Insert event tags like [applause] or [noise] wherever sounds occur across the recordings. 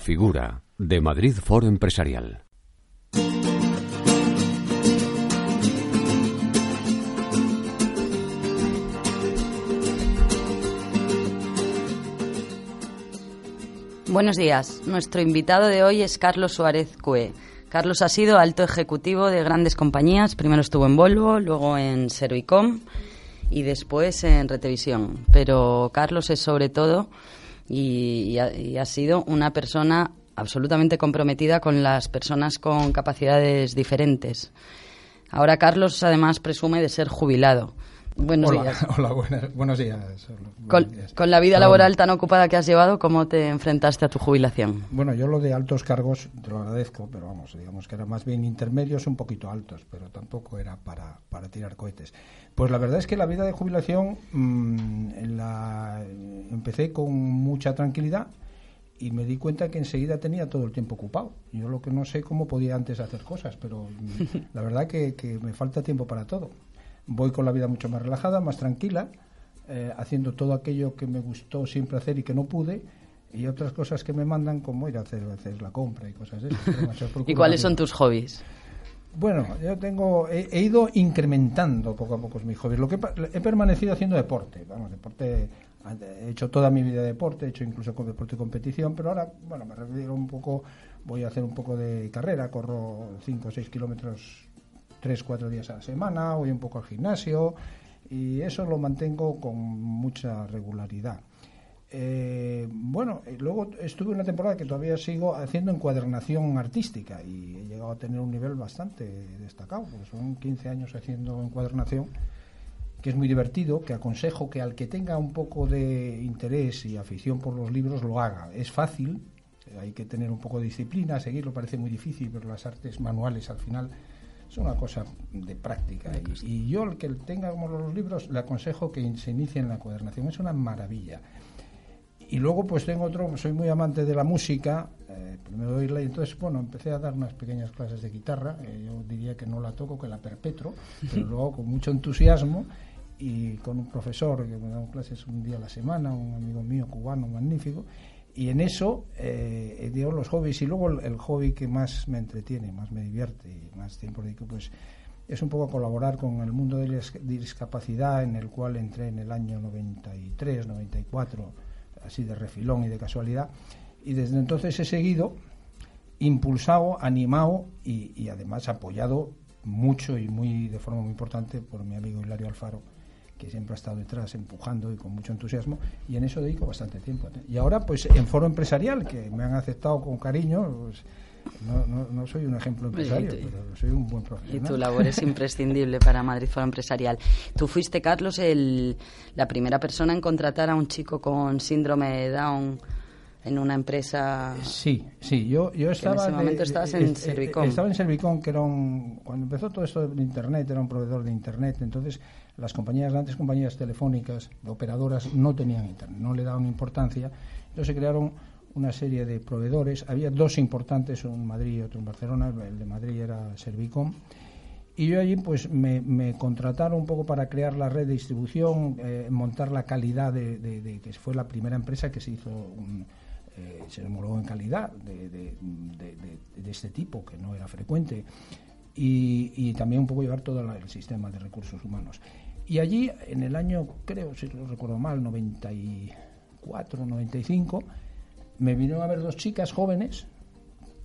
Figura de Madrid Foro Empresarial. Buenos días. Nuestro invitado de hoy es Carlos Suárez Cue. Carlos ha sido alto ejecutivo de grandes compañías. Primero estuvo en Volvo, luego en Seroicom y después en Retevisión. Pero Carlos es sobre todo y, ha, sido una persona absolutamente comprometida con las personas con capacidades diferentes. Ahora Carlos además presume de ser jubilado. Buenos hola, días. [laughs] Hola, buenos días. con, la vida laboral tan ocupada que has llevado, ¿cómo te enfrentaste a tu jubilación? Bueno, yo lo de altos cargos te lo agradezco, pero vamos, digamos que eran más bien intermedios, un poquito altos, pero tampoco era para, para tirar cohetes. Pues la verdad es que la vida de jubilación mm, la, empecé con mucha tranquilidad y me di cuenta que enseguida tenía todo el tiempo ocupado. Yo lo que no sé cómo podía antes hacer cosas, pero mm, [laughs] la verdad que, que me falta tiempo para todo voy con la vida mucho más relajada, más tranquila, eh, haciendo todo aquello que me gustó siempre hacer y que no pude, y otras cosas que me mandan, como ir a hacer, hacer la compra y cosas de [laughs] ¿Y cuáles son tus hobbies? Bueno, yo tengo, he, ido incrementando poco a poco mis hobbies. Lo que he permanecido haciendo deporte, vamos, deporte, he hecho toda mi vida deporte, he hecho incluso con deporte de competición, pero ahora, bueno, me refiero un poco, voy a hacer un poco de carrera, corro 5 o 6 kilómetros tres, cuatro días a la semana, voy un poco al gimnasio y eso lo mantengo con mucha regularidad. Eh, bueno, luego estuve una temporada que todavía sigo haciendo encuadernación artística y he llegado a tener un nivel bastante destacado, porque son 15 años haciendo encuadernación, que es muy divertido, que aconsejo que al que tenga un poco de interés y afición por los libros lo haga. Es fácil, hay que tener un poco de disciplina, seguirlo parece muy difícil, pero las artes manuales al final es una cosa de práctica. Y, yo, el que tenga como los libros, le aconsejo que se inicie en la cuadernación. Es una maravilla. Y luego, pues tengo otro, soy muy amante de la música, eh, primero oírla, y entonces, bueno, empecé a dar unas pequeñas clases de guitarra. Eh, yo diría que no la toco, que la perpetro, pero [laughs] luego con mucho entusiasmo y con un profesor que me da clases un día a la semana, un amigo mío cubano magnífico, y en eso, eh, digo, los hobbies y luego el, hobby que más me entretiene, más me divierte y más tiempo dedico, pues es un poco colaborar con el mundo de la discapacidad en el cual entré en el año 93, 94, así de refilón y de casualidad. Y desde entonces he seguido impulsado, animado y, y además apoyado mucho y muy de forma muy importante por mi amigo Hilario Alfaro que siempre ha estado detrás empujando y con mucho entusiasmo y en eso dedico bastante tiempo. Y ahora pues en foro empresarial que me han aceptado con cariño, pues, no, no, soy un ejemplo empresario, pero soy un buen profesional. Y tu labor es imprescindible para Madrid Foro Empresarial. Tú fuiste, Carlos, el, la primera persona en contratar a un chico con síndrome de Down en una empresa. Sí, sí, yo, yo estaba. en ese momento estabas en Servicom. Estaba en Servicom, que era un. Cuando empezó todo esto de Internet, era un proveedor de Internet. Entonces, las compañías, grandes compañías telefónicas, operadoras, no tenían Internet, no le daban importancia. Entonces se crearon una serie de proveedores. Había dos importantes, uno en Madrid y otro en Barcelona. El de Madrid era Servicom. Y yo allí pues me, contrataron un poco para crear la red de distribución, eh, montar la calidad de, de, que fue la primera empresa que se hizo un, eh, se demoró en calidad de, este tipo, que no era frecuente, y, también un poco llevar todo el sistema de recursos humanos. Y allí, en el año, creo, si no recuerdo mal, 94, 95, me vinieron a ver dos chicas jóvenes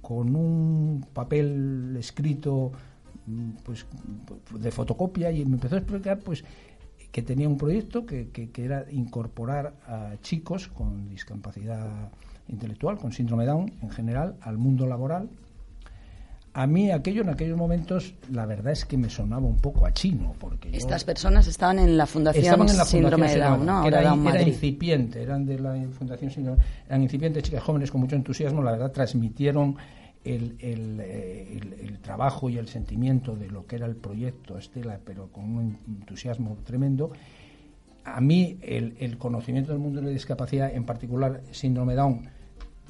con un papel escrito mm, pues de fotocopia y me empezó a explicar pues que tenía un proyecto que, que era incorporar a chicos con discapacidad intelectual, con síndrome Down en general, al mundo laboral. A mí aquello en aquellos momentos, la verdad es que me sonaba un poco a chino. porque Estas personas estaban en la Fundación Síndrome de Down, ¿no? Era, era, incipiente, eran de la Fundación Síndrome eran incipientes, chicas jóvenes con mucho entusiasmo, la verdad transmitieron el, el, el, el, trabajo y el sentimiento de lo que era el proyecto Estela, pero con un entusiasmo tremendo a mí el, conocimiento del mundo de la discapacidad, en particular síndrome Down,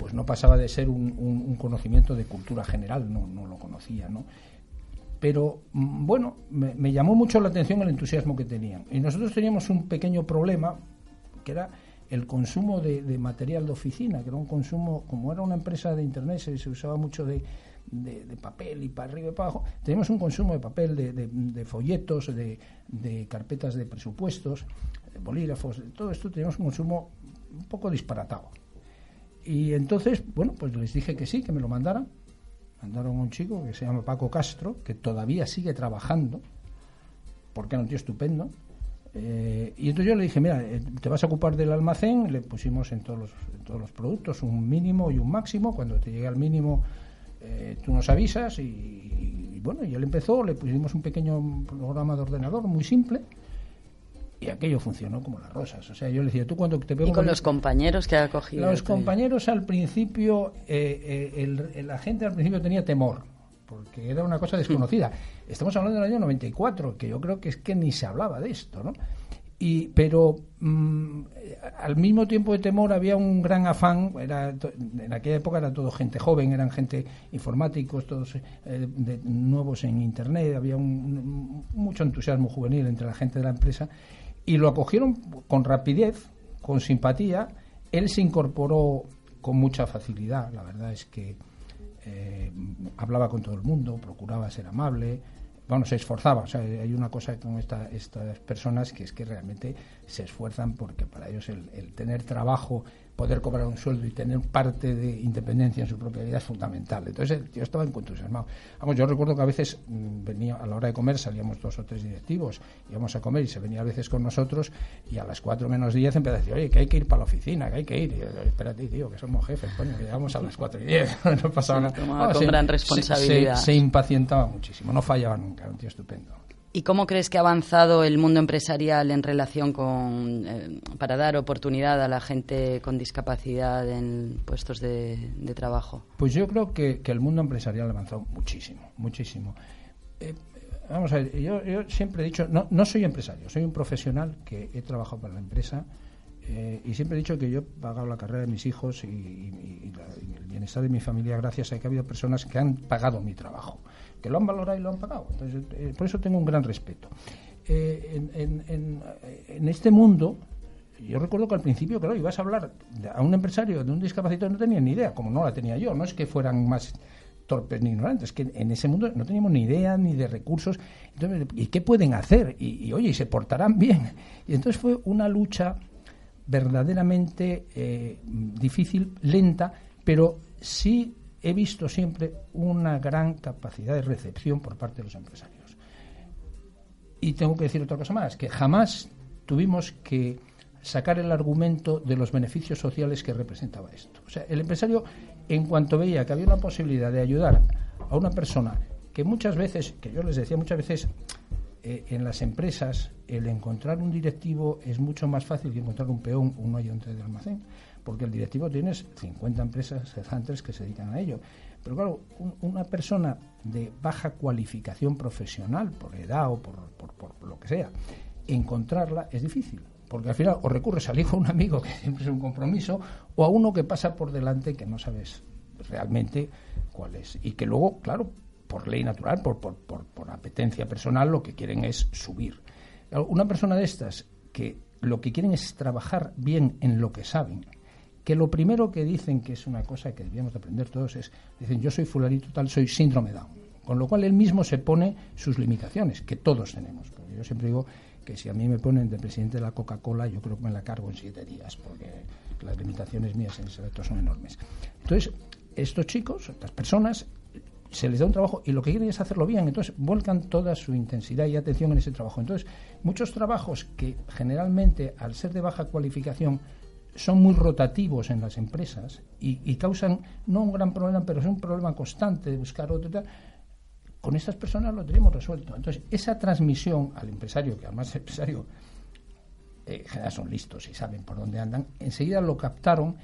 pues no pasaba de ser un, conocimiento de cultura general, no, no lo conocía, ¿no? Pero mm, bueno, me, llamó mucho la atención el entusiasmo que tenían. Y nosotros teníamos un pequeño problema, que era el consumo de, material de oficina, que era un consumo, como era una empresa de Internet, se, usaba mucho de, papel y para arriba y para abajo, tenemos un consumo de papel, de, de folletos, de, carpetas de presupuestos, de bolígrafos, todo esto tenemos un consumo un poco disparatado. Y entonces, bueno, pues les dije que sí, que me lo mandaran. Mandaron a un chico que se llama Paco Castro, que todavía sigue trabajando, porque era un tío estupendo. Eh, y entonces yo le dije, mira, eh, te vas a ocupar del almacén, le pusimos en todos, los, todos los productos un mínimo y un máximo. Cuando te llegue al mínimo, eh, tú nos avisas. Y, y, bueno, y él empezó, le pusimos un pequeño programa de ordenador muy simple y aquello funcionó como las rosas. O sea, yo le decía, tú cuando te veo... ¿Y con los compañeros que ha cogido? Los compañeros al principio, eh, eh, la gente al principio tenía temor, porque era una cosa desconocida. Estamos hablando del año 94, que yo creo que es que ni se hablaba de esto, ¿no? Y, pero mm, al mismo tiempo de temor había un gran afán, era, en aquella época era todo gente joven, eran gente informáticos, todos eh, nuevos en Internet, había mucho entusiasmo juvenil entre la gente de la empresa y lo acogieron con rapidez, con simpatía. Él se incorporó con mucha facilidad, la verdad es que eh, hablaba con todo el mundo, procuraba ser amable, bueno, se esforzaba. O sea, hay una cosa con estas personas que es que realmente se esfuerzan porque para ellos el tener trabajo poder cobrar un sueldo y tener parte de independencia en su propia vida es fundamental. Entonces yo estaba entusiasmado. Vamos, yo recuerdo que a veces mm, venía a la hora de comer, salíamos dos o tres directivos, íbamos a comer y se venía a veces con nosotros y a las cuatro menos diez empezaba a decir, oye, que hay que ir para la oficina, que hay que ir. Y yo, espérate, tío, que somos jefes, coño, que llegamos a las cuatro y diez, [laughs] no pasaba nada. con gran responsabilidad. Se, se, impacientaba muchísimo, no fallaba nunca, un tío estupendo. ¿Y cómo crees que ha avanzado el mundo empresarial en relación con eh, para dar oportunidad a la gente con discapacidad en puestos de, trabajo? Pues yo creo que, el mundo empresarial ha avanzado muchísimo, muchísimo. Eh, vamos a ver, yo, siempre he dicho, no, no soy empresario, soy un profesional que he trabajado para la empresa eh, y siempre he dicho que yo he pagado la carrera de mis hijos y, el bienestar de mi familia gracias a que ha habido personas que han pagado mi trabajo, que lo han valorado y lo han pagado. Entonces, eh, por eso tengo un gran respeto. Eh, en, este mundo, yo recuerdo que al principio, claro, ibas a hablar a un empresario de un discapacitado, no tenía ni idea, como no la tenía yo, no es que fueran más torpes ni ignorantes, que en ese mundo no teníamos ni idea ni de recursos. Entonces, ¿y qué pueden hacer? Y, y oye, y se portarán bien. Y entonces fue una lucha verdaderamente eh, difícil, lenta, pero sí he visto siempre una gran capacidad de recepción por parte de los empresarios. Y tengo que decir otra cosa más, que jamás tuvimos que sacar el argumento de los beneficios sociales que representaba esto. O sea, el empresario, en cuanto veía que había una posibilidad de ayudar a una persona que muchas veces, que yo les decía muchas veces, eh, en las empresas el encontrar un directivo es mucho más fácil que encontrar un peón o un ayudante de almacén, porque el directivo tienes 50 empresas headhunters que se dedican a ello. Pero claro, una persona de baja cualificación profesional, por edad o por, por, lo que sea, encontrarla es difícil. Porque al final o recurres al hijo de un amigo, que siempre es un compromiso, o a uno que pasa por delante que no sabes realmente cuál es. Y que luego, claro, por ley natural, por, por, por, apetencia personal, lo que quieren es subir. Una persona de estas que lo que quieren es trabajar bien en lo que saben, que lo primero que dicen, que es una cosa que debíamos aprender todos, es, dicen, yo soy fulanito tal, soy síndrome Down. Con lo cual él mismo se pone sus limitaciones, que todos tenemos. Porque yo siempre digo que si a mí me ponen de presidente de la Coca-Cola, yo creo que me la cargo en siete días, porque las limitaciones mías en ese reto son enormes. Entonces, estos chicos, estas personas, se les da un trabajo y lo que quieren es hacerlo bien, entonces vuelcan toda su intensidad y atención en ese trabajo. Entonces, muchos trabajos que generalmente, al ser de baja cualificación, son muy rotativos en las empresas y, causan no un gran problema, pero es un problema constante de buscar otro. Con estas personas lo tenemos resuelto. Entonces, esa transmisión al empresario, que además el empresario eh, en general son listos y saben por dónde andan, enseguida lo captaron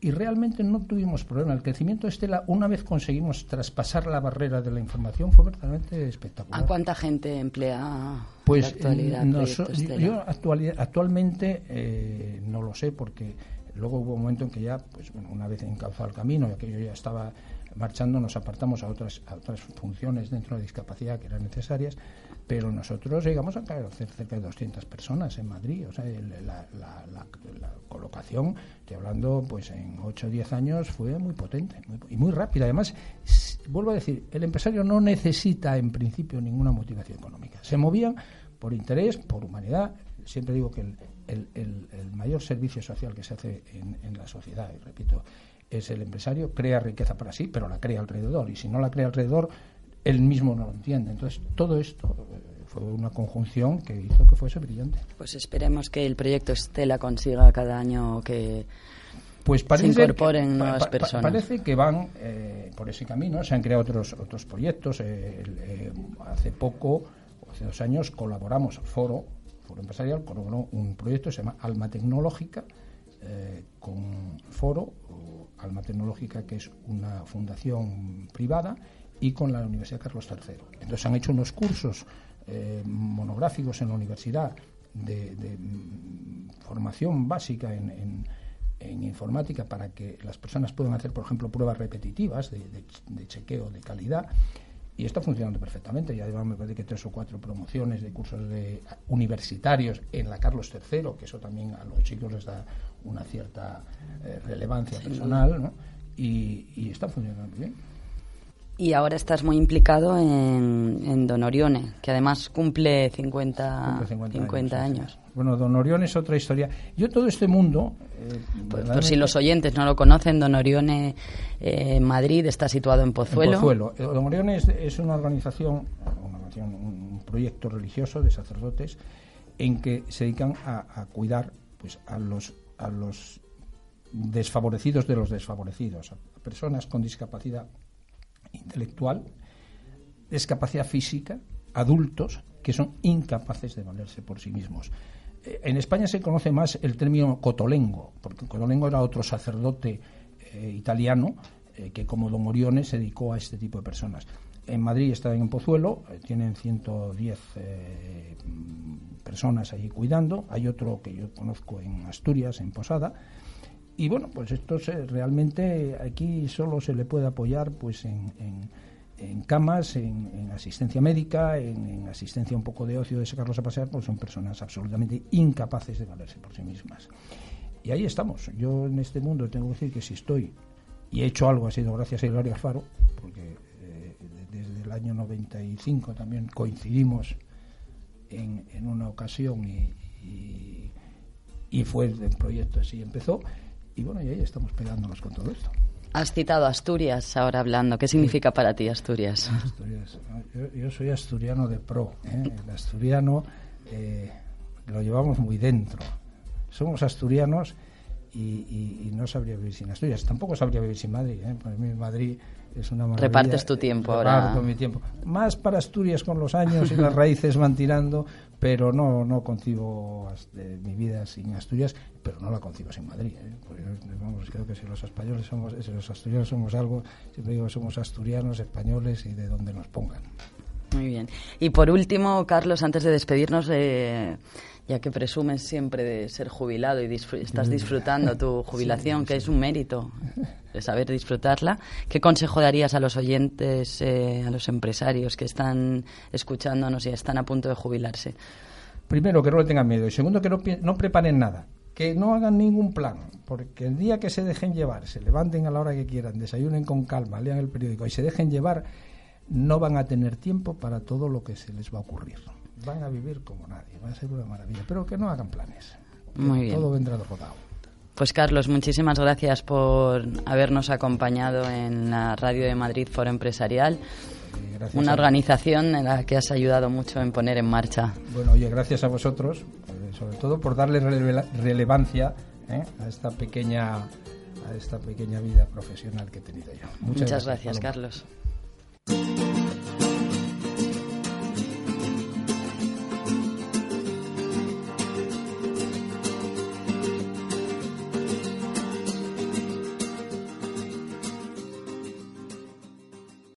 y realmente no tuvimos problema. El crecimiento de Estela, una vez conseguimos traspasar la barrera de la información, fue verdaderamente espectacular. ¿A cuánta gente emplea pues, actualidad, yo actualmente eh, no lo sé porque luego hubo un momento en que ya, pues bueno, una vez encauzado el camino, y aquello ya estaba marchando nos apartamos a otras, otras funciones dentro de discapacidad que eran necesarias, pero nosotros llegamos a caer cerca de 200 personas en Madrid. O sea, la, colocación, estoy hablando, pues en 8 o 10 años fue muy potente y muy rápida. Además, vuelvo a decir, el empresario no necesita en principio ninguna motivación económica. Se movían por interés, por humanidad. Siempre digo que el, el, mayor servicio social que se hace en la sociedad, y repito, es el empresario, crea riqueza para sí, pero la crea alrededor. Y si no la crea alrededor, él mismo no lo entiende. Entonces, todo esto eh, fue una conjunción que hizo que fuese brillante. Pues esperemos que el proyecto Estela consiga cada año que pues se incorporen nuevas personas. parece que van eh, por ese camino. Se han creado otros otros proyectos. Eh, hace poco, hace dos años, colaboramos, Foro, Foro Empresarial, colaboró un proyecto que se llama Alma Tecnológica, con Foro, Alma Tecnológica, que es una fundación privada, y con la Universidad Carlos III. Entonces han hecho unos cursos eh, monográficos en la universidad de, mm, formación básica en, informática para que las personas puedan hacer, por ejemplo, pruebas repetitivas de, de chequeo de calidad. Y está funcionando perfectamente. Ya llevamos, me parece que tres o cuatro promociones de cursos de universitarios en la Carlos III, que eso también a los chicos les da una cierta eh, relevancia personal, ¿no? Y, está funcionando bien. Y ahora estás muy implicado en, Don Orione, que además cumple 50, 50, años. Bueno, Don Orione es otra historia. Yo todo este mundo... Eh, por, si los oyentes no lo conocen, Don Orione eh, Madrid está situado en Pozuelo. En Pozuelo. Eh, Don Orione es, una organización, un proyecto religioso de sacerdotes en que se dedican a, a cuidar pues, a los a los desfavorecidos de los desfavorecidos, a personas con discapacidad intelectual, discapacidad física, adultos que son incapaces de valerse por sí mismos. Eh, en España se conoce más el término cotolengo, porque Cotolengo era otro sacerdote eh, italiano eh, que como Don Orione se dedicó a este tipo de personas. En Madrid están en Pozuelo, tienen 110 personas allí cuidando. Hay otro que yo conozco en Asturias, en Posada. Y bueno, pues esto realmente aquí solo se le puede apoyar pues en, camas, en, asistencia médica, en, asistencia un poco de ocio de sacarlos a pasear, pues son personas absolutamente incapaces de valerse por sí mismas. Y ahí estamos. Yo en este mundo tengo que decir que si estoy y he hecho algo ha sido gracias a Hilario Alfaro, porque eh, desde el año 95 también coincidimos en, una ocasión y, y, fue el proyecto así empezó. Y bueno, y ahí estamos pegándonos con todo esto. Has citado Asturias ahora hablando. ¿Qué significa para ti Asturias? [laughs] Yo, soy asturiano de pro. ¿eh? El asturiano eh, lo llevamos muy dentro. Somos asturianos y, no sabría vivir sin Asturias. Tampoco sabría vivir sin Madrid. ¿eh? Para mí Madrid es una maravilla. Repartes tu tiempo ahora. mi tiempo. Más para Asturias con los años y las raíces van tirando, pero no, no concibo mi vida sin Asturias, pero no la concibo sin Madrid. ¿eh? vamos, creo que si los españoles somos, si los asturianos somos algo, siempre digo que somos asturianos, españoles y de donde nos pongan. Muy bien. Y por último, Carlos, antes de despedirnos, eh, ya que presumes siempre de ser jubilado y estás disfrutando tu [laughs] jubilación, que es un mérito de saber disfrutarla, ¿qué consejo darías a los oyentes, eh, a los empresarios que están escuchándonos y están a punto de jubilarse? Primero, que no le tengan miedo y segundo, que no, no preparen nada, que no hagan ningún plan, porque el día que se dejen llevar, se levanten a la hora que quieran, desayunen con calma, lean el periódico y se dejen llevar, no van a tener tiempo para todo lo que se les va a ocurrir van a vivir como nadie, va a ser una maravilla, pero que no hagan planes. Muy bien. Todo vendrá rodado. Pues Carlos, muchísimas gracias por habernos acompañado en la Radio de Madrid Foro Empresarial. una organización en la que has ayudado mucho en poner en marcha. Bueno, oye, gracias a vosotros, eh, sobre todo por darle relevancia eh, a esta pequeña a esta pequeña vida profesional que he tenido yo. Muchas, gracias Carlos. Thank you.